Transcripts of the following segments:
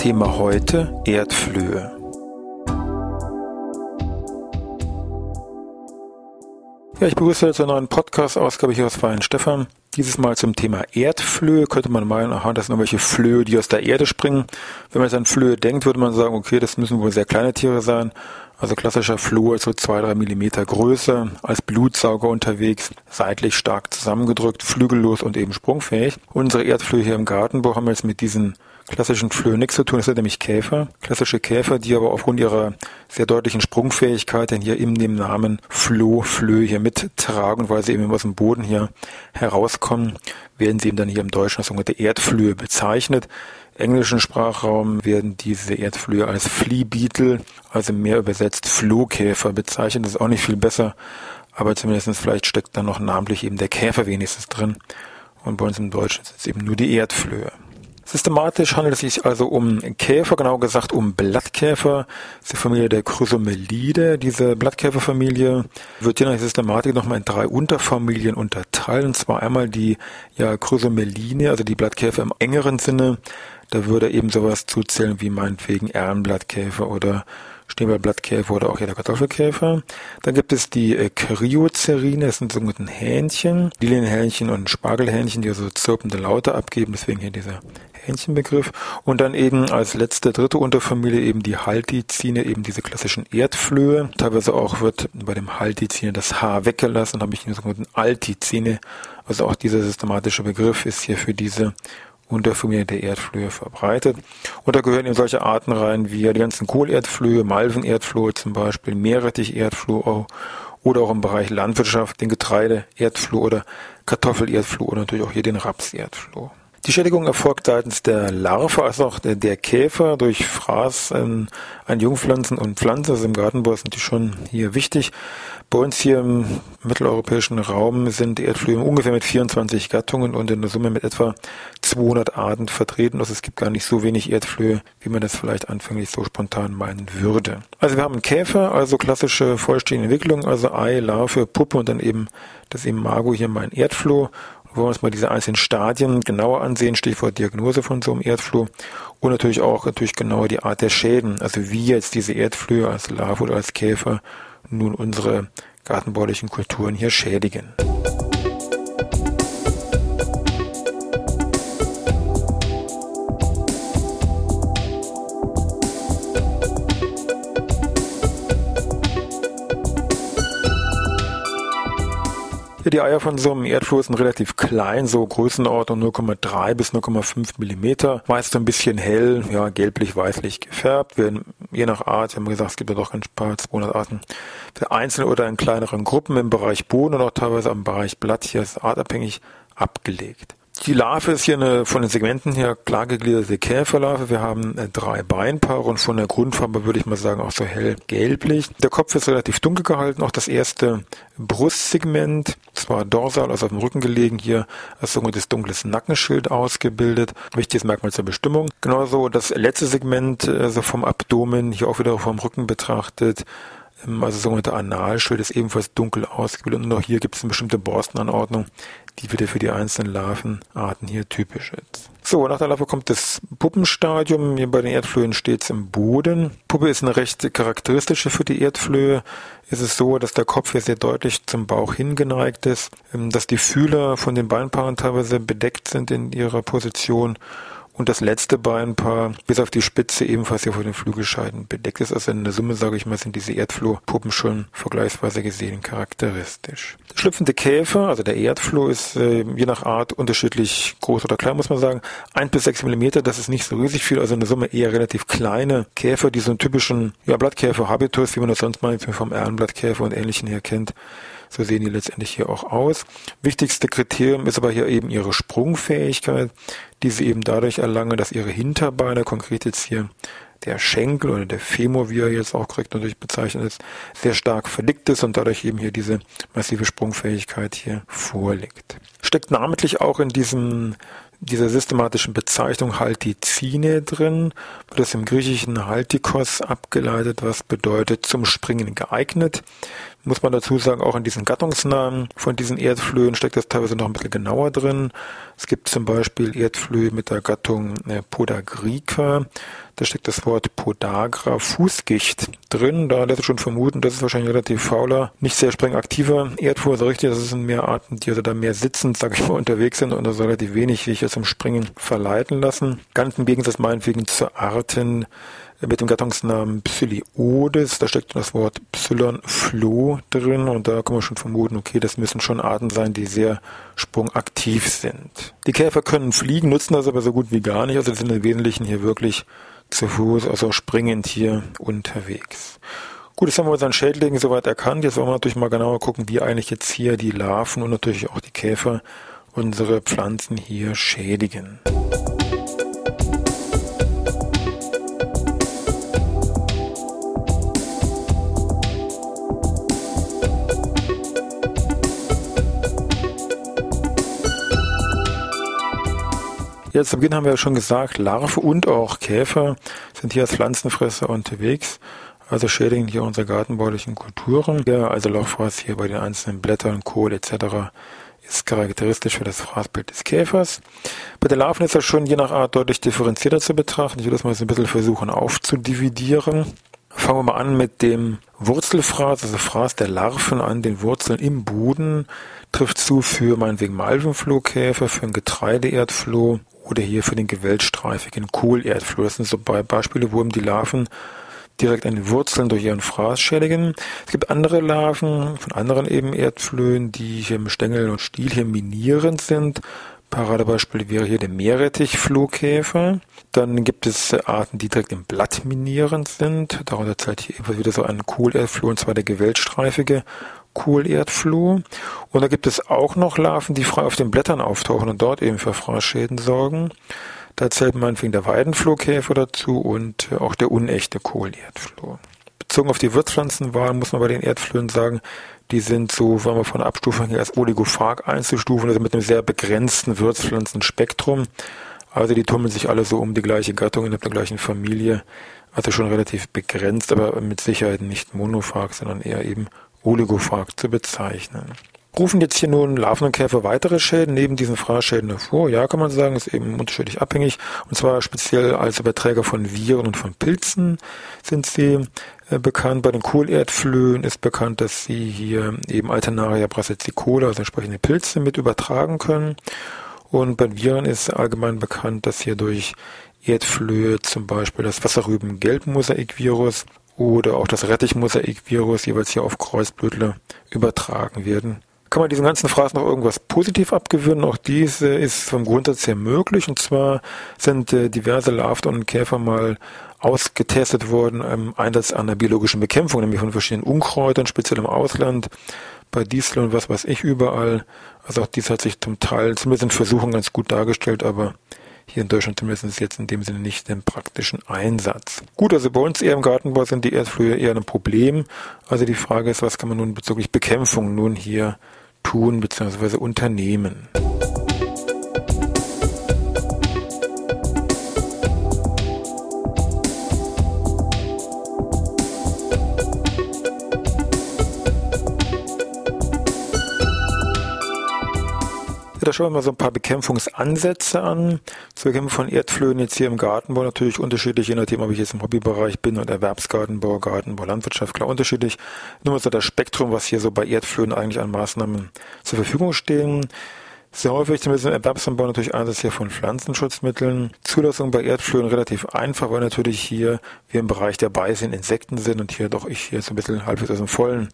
Thema heute Erdflöhe. Ja, ich begrüße jetzt eine neue Podcast-Ausgabe hier aus Weihenstephan. Dieses Mal zum Thema Erdflöhe. Könnte man meinen, aha, das sind irgendwelche Flöhe, die aus der Erde springen. Wenn man jetzt an Flöhe denkt, würde man sagen, okay, das müssen wohl sehr kleine Tiere sein. Also klassischer ist so zwei, drei Millimeter größer, als Blutsauger unterwegs, seitlich stark zusammengedrückt, flügellos und eben sprungfähig. Unsere Erdflöhe hier im Gartenbau haben wir jetzt mit diesen klassischen Flöhe nichts zu tun. Das sind nämlich Käfer. Klassische Käfer, die aber aufgrund ihrer sehr deutlichen Sprungfähigkeit denn hier in dem Namen Floh, Flöhe hier mittragen, weil sie eben aus dem Boden hier herauskommen, werden sie eben dann hier im Deutschen als sogenannte Erdflöhe bezeichnet. Im englischen Sprachraum werden diese Erdflöhe als Flea Beetle, also mehr übersetzt Flohkäfer bezeichnet. Das ist auch nicht viel besser, aber zumindest vielleicht steckt da noch namentlich eben der Käfer wenigstens drin. Und bei uns im Deutschen ist es eben nur die Erdflöhe. Systematisch handelt es sich also um Käfer, genau gesagt um Blattkäfer. Das ist die Familie der Chrysomelide. Diese Blattkäferfamilie wird je nach Systematik nochmal in drei Unterfamilien unterteilt. Und zwar einmal die ja, Chrysomeline, also die Blattkäfer im engeren Sinne. Da würde eben sowas zuzählen wie meinetwegen Erlenblattkäfer oder Schneeballblattkäfer oder auch jeder Kartoffelkäfer. Dann gibt es die äh, Kryozerine, das sind sogenannte Hähnchen, Lilienhähnchen und Spargelhähnchen, die also zirpende Laute abgeben, deswegen hier dieser Hähnchenbegriff. Und dann eben als letzte, dritte Unterfamilie eben die Haltizine, eben diese klassischen Erdflöhe. Teilweise auch wird bei dem Haltizine das Haar weggelassen, habe ich hier sogenannten Altizine. Also auch dieser systematische Begriff ist hier für diese Unterfamilie der Erdflöhe verbreitet. Und da gehören eben solche Arten rein wie die ganzen Kohlerdflöhe, Malvenerdflohe zum Beispiel, Meerrettich-Erdfloh oder auch im Bereich Landwirtschaft den Getreide-Erdfloh oder Kartoffel-Erdfloh oder natürlich auch hier den Raps-Erdfloh. Die Schädigung erfolgt seitens der Larve als auch der, der Käfer durch Fraß an, an Jungpflanzen und Pflanzen. Also im Gartenbau ist natürlich schon hier wichtig. Bei uns hier im mitteleuropäischen Raum sind die Erdflöhe ungefähr mit 24 Gattungen und in der Summe mit etwa 200 Arten vertreten. Also es gibt gar nicht so wenig Erdflöhe, wie man das vielleicht anfänglich so spontan meinen würde. Also wir haben Käfer, also klassische vollständige Entwicklung, also Ei, Larve, Puppe und dann eben das Imago hier mein Erdfloh wollen wir uns mal diese einzelnen Stadien genauer ansehen, Stichwort Diagnose von so einem Erdfloh und natürlich auch natürlich genauer die Art der Schäden, also wie jetzt diese Erdflöhe als Larve oder als Käfer nun unsere gartenbaulichen Kulturen hier schädigen. Die Eier von so einem Erdfloh sind relativ klein, so Größenordnung 0,3 bis 0,5 Millimeter. Meist ein bisschen hell, ja, gelblich-weißlich gefärbt. Werden je nach Art, wir haben gesagt, es gibt ja doch ein paar 200 Arten, einzeln oder in kleineren Gruppen im Bereich Boden und auch teilweise am Bereich Blatt hier ist artabhängig abgelegt. Die Larve ist hier eine von den Segmenten her klar gegliederte Käferlarve. Wir haben äh, drei Beinpaare und von der Grundfarbe würde ich mal sagen auch so hell gelblich. Der Kopf ist relativ dunkel gehalten. Auch das erste Brustsegment, zwar dorsal, also auf dem Rücken gelegen, hier als sogenanntes dunkles Nackenschild ausgebildet. Wichtiges Merkmal zur Bestimmung. Genauso das letzte Segment, also vom Abdomen, hier auch wieder vom Rücken betrachtet, also sogenannte Analschild ist ebenfalls dunkel ausgebildet und auch hier gibt es eine bestimmte Borstenanordnung, die wieder für die einzelnen Larvenarten hier typisch ist. So, nach der Larve kommt das Puppenstadium. Hier bei den Erdflöhen steht es im Boden. Puppe ist eine recht charakteristische für die Erdflöhe. Es ist so, dass der Kopf hier sehr deutlich zum Bauch hingeneigt ist, ähm, dass die Fühler von den Beinpaaren teilweise bedeckt sind in ihrer Position und das letzte Beinpaar bis auf die Spitze ebenfalls hier vor den Flügelscheiden bedeckt ist. Also in der Summe, sage ich mal, sind diese Erdflohpuppen schon vergleichsweise gesehen charakteristisch. Schlüpfende Käfer, also der Erdfloh, ist äh, je nach Art unterschiedlich groß oder klein, muss man sagen. Ein bis sechs Millimeter, das ist nicht so riesig viel, also in der Summe eher relativ kleine Käfer, die so einen typischen ja, Blattkäfer-Habitus, wie man das sonst mal vom Erlenblattkäfer und ähnlichen her kennt, So sehen die letztendlich hier auch aus. Wichtigste Kriterium ist aber hier eben ihre Sprungfähigkeit, die sie eben dadurch erlangen, dass ihre Hinterbeine, konkret jetzt hier der Schenkel oder der Femur, wie er jetzt auch korrekt natürlich bezeichnet ist, sehr stark verdickt ist und dadurch eben hier diese massive Sprungfähigkeit hier vorliegt. Steckt namentlich auch in diesem dieser systematischen Bezeichnung Haltizine drin, wird das im griechischen Haltikos abgeleitet, was bedeutet zum Springen geeignet. Muss man dazu sagen, auch in diesen Gattungsnamen von diesen Erdflöhen steckt das teilweise noch ein bisschen genauer drin. Es gibt zum Beispiel Erdflöhe mit der Gattung äh, Podagrica. Da steckt das Wort Podagra Fußgicht drin. Da lässt sich schon vermuten, das ist wahrscheinlich relativ fauler, nicht sehr streng aktiver Erdfuhr. Also richtig, das sind mehr Arten, die also da mehr sitzend, sage ich mal, unterwegs sind und also relativ wenig sich zum Springen verleiten lassen. Ganz im Gegensatz meinetwegen zu Arten, mit dem Gattungsnamen Psylliodes. Da steckt das Wort Psilon-Floh drin und da kann man schon vermuten, okay, das müssen schon Arten sein, die sehr sprungaktiv sind. Die Käfer können fliegen, nutzen das aber so gut wie gar nicht. Also sind im Wesentlichen hier wirklich zu Fuß, also springend hier unterwegs. Gut, jetzt haben wir unseren Schädling soweit erkannt. Jetzt wollen wir natürlich mal genauer gucken, wie eigentlich jetzt hier die Larven und natürlich auch die Käfer unsere Pflanzen hier schädigen. Jetzt zu Beginn haben wir ja schon gesagt, Larve und auch Käfer sind hier als Pflanzenfresser unterwegs, also schädigen hier unsere gartenbaulichen Kulturen. Ja, also Lauchfraß hier bei den einzelnen Blättern, Kohl etc. ist charakteristisch für das Fraßbild des Käfers. Bei den Larven ist das schon je nach Art deutlich differenzierter zu betrachten. Ich will das mal so ein bisschen versuchen aufzudividieren. Fangen wir mal an mit dem Wurzelfraß, also Fraß der Larven an den Wurzeln im Boden. Trifft zu für meinetwegen Malvenflohkäfer, für einen Getreideerdfloh oder hier für den geweltstreifigen Kohlerdfloh. Das sind so Beispiele, wo eben die Larven direkt an den Wurzeln durch ihren Fraß schädigen. Es gibt andere Larven von anderen eben Erdflöhen, die hier im Stängel und Stiel hier minierend sind. Paradebeispiel wäre hier der Meerrettichflohkäfer. Dann gibt es Arten, die direkt im Blatt minierend sind. Darunter zählt hier ebenfalls wieder so ein Kohlerdfloh, und zwar der geweltstreifige Kohlerdfloh. Und da gibt es auch noch Larven, die frei auf den Blättern auftauchen und dort eben für Fraßschäden sorgen. Da zählt meinetwegen der Weidenflohkäfer dazu und auch der unechte Kohlerdfloh. Bezogen auf die Wirtspflanzenwahl muss man bei den Erdflöhen sagen, die sind so, wenn man von Abstufung her als Oligophag einzustufen, also mit einem sehr begrenzten Wirtspflanzenspektrum. Also die tummeln sich alle so um die gleiche Gattung in der gleichen Familie. Also schon relativ begrenzt, aber mit Sicherheit nicht monophag, sondern eher eben Oligophag zu bezeichnen. Rufen jetzt hier nun Larven und Käfer weitere Schäden neben diesen Fraßschäden hervor? Ja, kann man sagen, ist eben unterschiedlich abhängig. Und zwar speziell als Überträger von Viren und von Pilzen sind sie äh, bekannt. Bei den Kohlerdflöhen ist bekannt, dass sie hier eben Alternaria brassicicola, also entsprechende Pilze mit übertragen können. Und bei Viren ist allgemein bekannt, dass hier durch Erdflöhe zum Beispiel das Wasserrüben-Gelbmosaikvirus oder auch das Rettichmosaikvirus jeweils hier auf Kreuzblütler übertragen werden. Kann man diesen ganzen Phrasen noch irgendwas positiv abgewöhnen? Auch diese ist vom Grundsatz her möglich. Und zwar sind äh, diverse Larven und Käfer mal ausgetestet worden im Einsatz einer biologischen Bekämpfung, nämlich von verschiedenen Unkräutern, speziell im Ausland, bei Diesel und was weiß ich überall. Also auch dies hat sich zum Teil, zumindest in Versuchen ganz gut dargestellt, aber hier in Deutschland zumindest jetzt in dem Sinne nicht im praktischen Einsatz. Gut, also bei uns eher im Gartenbau sind die Erdflöhe eher ein Problem. Also die Frage ist, was kann man nun bezüglich Bekämpfung nun hier tun bzw. unternehmen? Ja, da schauen wir mal so ein paar Bekämpfungsansätze an. Zur Bekämpfung von Erdflöhen jetzt hier im Gartenbau natürlich unterschiedlich, je nachdem, ob ich jetzt im Hobbybereich bin oder Erwerbsgartenbau, Gartenbau, Landwirtschaft, klar unterschiedlich. Nur mal so das Spektrum, was hier so bei Erdflöhen eigentlich an Maßnahmen zur Verfügung stehen. Sehr häufig zumindest im Erwerbsanbau natürlich Einsatz hier von Pflanzenschutzmitteln. Zulassung bei Erdflöhen relativ einfach, weil natürlich hier wir im Bereich der Beißen Insekten sind und hier doch ich hier so ein bisschen halbwegs aus dem Vollen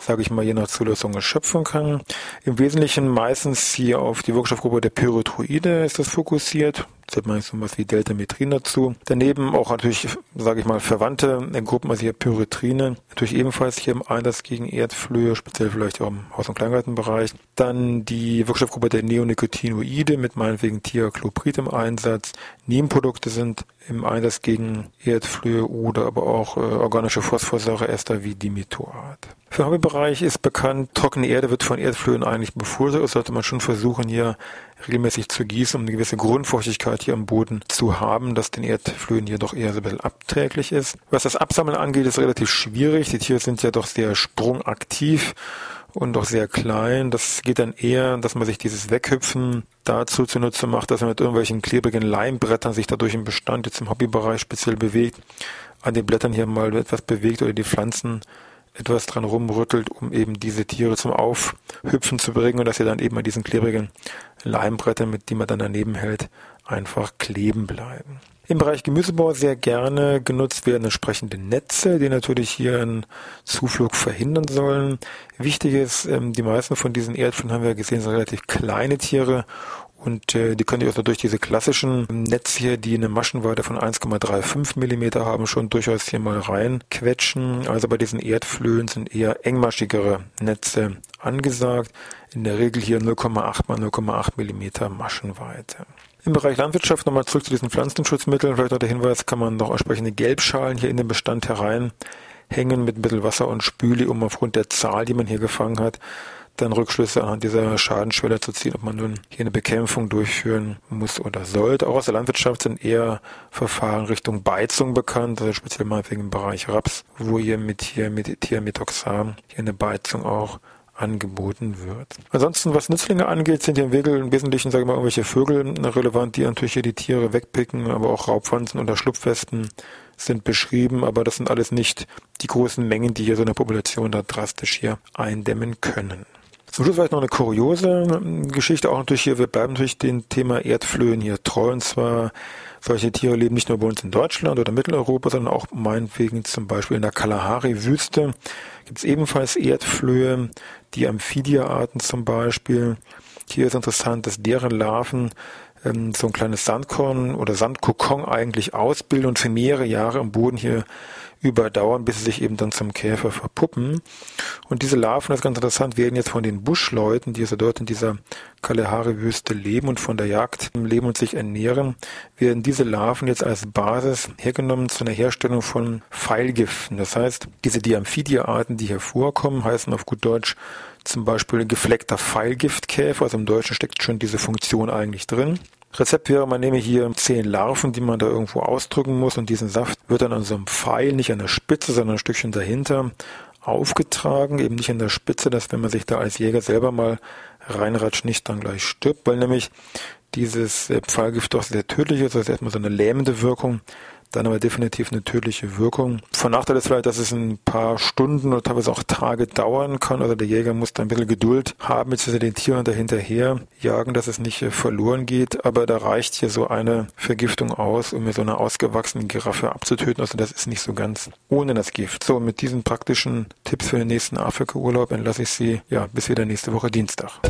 sage ich mal, je nach Zulassung schöpfen kann. Im Wesentlichen meistens hier auf die Wirkstoffgruppe der Pyrethroide ist das fokussiert. zählt man so was wie Deltametrin dazu. Daneben auch natürlich, sage ich mal, verwandte Gruppen, also hier Pyretrine, natürlich ebenfalls hier im Einsatz gegen Erdflöhe, speziell vielleicht auch im Haus- und Kleingartenbereich. Dann die Wirkstoffgruppe der Neonicotinoide mit meinetwegen Thiacloprid im Einsatz. Nebenprodukte sind im Einsatz gegen Erdflöhe oder aber auch äh, organische Phosphorsäureester wie Dimetorat. Für den Hobbybereich ist bekannt, trockene Erde wird von Erdflöhen eigentlich bevorzugt. Das sollte man schon versuchen, hier regelmäßig zu gießen, um eine gewisse Grundfeuchtigkeit hier am Boden zu haben, dass den Erdflöhen hier doch eher so ein bisschen abträglich ist. Was das Absammeln angeht, ist relativ schwierig. Die Tiere sind ja doch sehr sprungaktiv und doch sehr klein. Das geht dann eher, dass man sich dieses Weghüpfen dazu zunutze macht, dass man mit irgendwelchen klebrigen Leimbrettern sich dadurch im Bestand jetzt im Hobbybereich speziell bewegt, an den Blättern hier mal etwas bewegt oder die Pflanzen etwas dran rumrüttelt, um eben diese Tiere zum Aufhüpfen zu bringen und dass sie dann eben an diesen klebrigen Leimbrettern, mit die man dann daneben hält, einfach kleben bleiben. Im Bereich Gemüsebau sehr gerne genutzt werden entsprechende Netze, die natürlich hier einen Zuflug verhindern sollen. Wichtig ist, ähm, die meisten von diesen Erdflöhen haben wir gesehen, sind relativ kleine Tiere und äh, die können auch durch diese klassischen Netze hier, die eine Maschenweite von 1,35 Millimeter haben, schon durchaus hier mal reinquetschen. Also bei diesen Erdflöhen sind eher engmaschigere Netze angesagt. In der Regel hier 0,8 mal 0,8 Millimeter Maschenweite. Im Bereich Landwirtschaft nochmal zurück zu diesen Pflanzenschutzmitteln. Vielleicht noch der Hinweis, kann man noch entsprechende Gelbschalen hier in den Bestand hereinhängen mit ein bisschen Wasser und Spüli, um aufgrund der Zahl, die man hier gefangen hat, dann Rückschlüsse anhand dieser Schadenschwelle zu ziehen, ob man nun hier eine Bekämpfung durchführen muss oder sollte. Auch aus der Landwirtschaft sind eher Verfahren Richtung Beizung bekannt, also speziell mal wegen dem Bereich Raps, wo ihr mit hier mit Thiamethoxam hier eine Beizung auch angeboten wird. Ansonsten, was Nützlinge angeht, sind hier im Wegel im Wesentlichen, sage ich mal, irgendwelche Vögel relevant, die natürlich hier die Tiere wegpicken, aber auch Raubpflanzen oder Schlupfwesten sind beschrieben, aber das sind alles nicht die großen Mengen, die hier so eine Population da drastisch hier eindämmen können. Zum Schluss vielleicht noch eine kuriose ähm, Geschichte, auch natürlich hier, wir bleiben natürlich dem Thema Erdflöhen hier treu, und zwar solche Tiere leben nicht nur bei uns in Deutschland oder Mitteleuropa, sondern auch meinetwegen zum Beispiel in der Kalahari-Wüste. Gibt es ebenfalls Erdflöhe, die Amphidia-Arten zum Beispiel. Hier ist interessant, dass deren Larven ähm, so ein kleines Sandkorn oder Sandkokon eigentlich ausbilden und für mehrere Jahre im Boden hier überdauern, bis sie sich eben dann zum Käfer verpuppen. Und diese Larven, das ist ganz interessant, werden jetzt von den Buschleuten, die also dort in dieser Kalahari-Wüste leben und von der Jagd leben und sich ernähren, werden diese Larven jetzt als Basis hergenommen zu einer Herstellung von Pfeilgiften. Das heißt, diese Diamphidia-Arten, die hier vorkommen, heißen auf gut Deutsch zum Beispiel gefleckter Pfeilgiftkäfer. Also im Deutschen steckt schon diese Funktion eigentlich drin. Rezept wäre, man nehme hier zehn Larven, die man da irgendwo ausdrücken muss und diesen Saft wird dann an so einem Pfeil, nicht an der Spitze, sondern ein Stückchen dahinter aufgetragen, eben nicht an der Spitze, dass wenn man sich da als Jäger selber mal reinratscht, nicht dann gleich stirbt, weil nämlich dieses äh, Pfeilgift doch sehr tödlich ist, das ist erstmal so eine lähmende Wirkung, dann aber definitiv eine tödliche Wirkung. Von Nachteil ist vielleicht, dass es ein paar Stunden oder teilweise auch Tage dauern kann. Also der Jäger muss da ein bisschen Geduld haben, beziehungsweise den Tieren dahinterher jagen, dass es nicht äh, verloren geht. Aber da reicht hier so eine Vergiftung aus, um mir so eine ausgewachsene Giraffe abzutöten. Also das ist nicht so ganz ohne das Gift. So, mit diesen praktischen Tipps für den nächsten Afrika-Urlaub entlasse ich Sie, ja, bis wieder nächste Woche Dienstag.